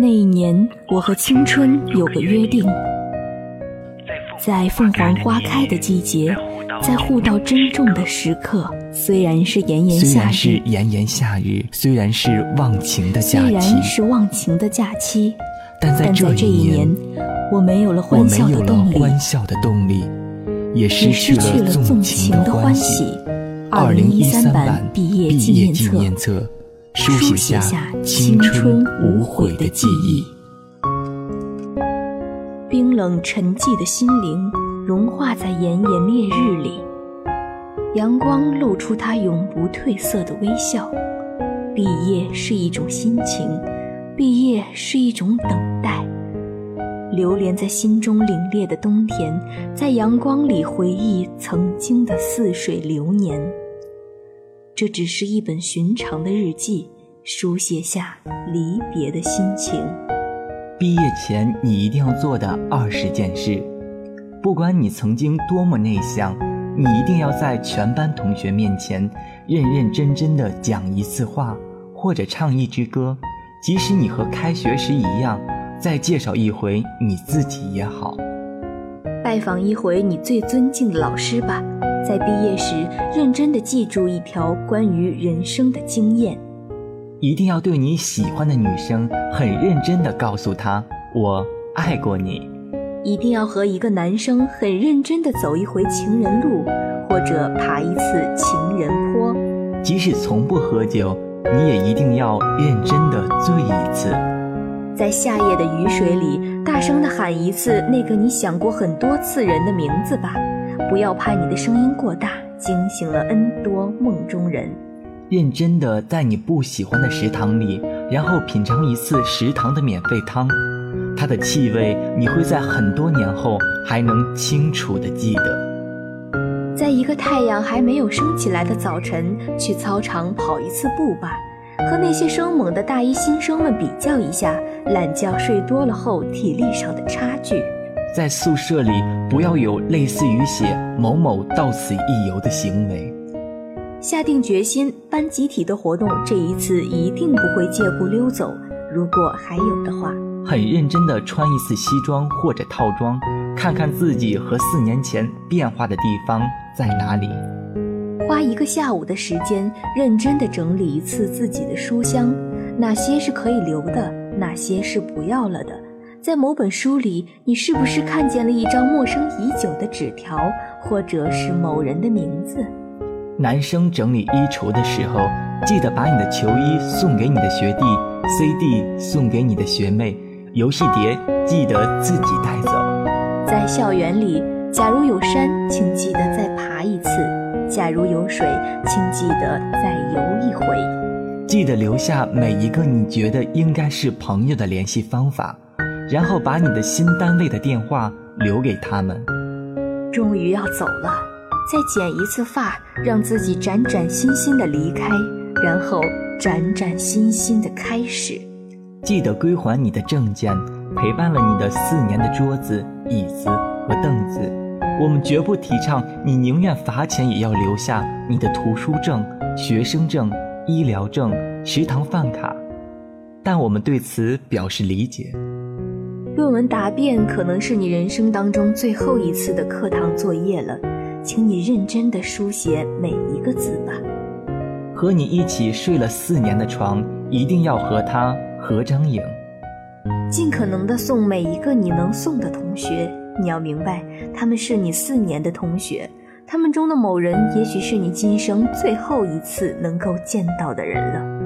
那一年，我和青春有个约定，在凤凰花开的季节，在互道珍重的时刻，虽然是炎炎夏日，然是炎炎夏日，虽然是忘情的假虽然期，是忘情的假期，但在这一年年，，我没有了欢笑的动力，欢笑的动力，也失去了纵纵情情的欢欢喜。二零一三版版毕业纪念册，书写下青春无悔的记忆忆。冰冷沉寂的心灵融化在炎炎烈日里，阳光露出它永不褪色的微笑。毕业是一种心情，毕业是一种等待。流连在心中凛冽的冬天，在阳光里回忆曾经的似水流年。这只是一本寻常的日记，书写下离别的心情。毕业前你一定要做的二十件事，不管你曾经多么内向，你一定要在全班同学面前认认真真的讲一次话，或者唱一支歌，即使你和开学时一样，再介绍一回你自己也好。拜访一回你最尊敬的老师吧，在毕业时认真的记住一条关于人生的经验。一定要对你喜欢的女生很认真的告诉她我爱过你。一定要和一个男生很认真的走一回情人路，或者爬一次情人坡。即使从不喝酒，你也一定要认真的醉一次。在夏夜的雨水里，大声的喊一次那个你想过很多次人的名字吧，不要怕你的声音过大，惊醒了 N 多梦中人。认真的在你不喜欢的食堂里，然后品尝一次食堂的免费汤，它的气味你会在很多年后还能清楚的记得。在一个太阳还没有升起来的早晨，去操场跑一次步吧，和那些生猛的大一新生们比较一下懒觉睡多了后体力上的差距。在宿舍里不要有类似于写某某到此一游的行为。下定决心，班集体的活动这一次一定不会借故溜走，如果还有的话。很认真的穿一次西装或者套装，看看自己和四年前变化的地方在哪里。花一个下午的时间，认真的整理一次自己的书箱，哪些是可以留的，哪些是不要了的。在某本书里，你是不是看见了一张陌生已久的纸条，或者是某人的名字？男生整理衣橱的时候，记得把你的球衣送给你的学弟，CD 送给你的学妹，游戏碟记得自己带走。在校园里，假如有山，请记得再爬一次；假如有水，请记得再游一回。记得留下每一个你觉得应该是朋友的联系方法，然后把你的新单位的电话留给他们。终于要走了，再剪一次发，让自己崭崭新新的离开，然后崭崭新新的开始。记得归还你的证件，陪伴了你的四年的桌子、椅子和凳子。我们绝不提倡你宁愿罚钱也要留下你的图书证、学生证、医疗证、食堂饭卡，但我们对此表示理解。论文答辩可能是你人生当中最后一次的课堂作业了，请你认真的书写每一个字吧。和你一起睡了四年的床，一定要和他合张影。尽可能的送每一个你能送的同学，你要明白，他们是你四年的同学，他们中的某人，也许是你今生最后一次能够见到的人了。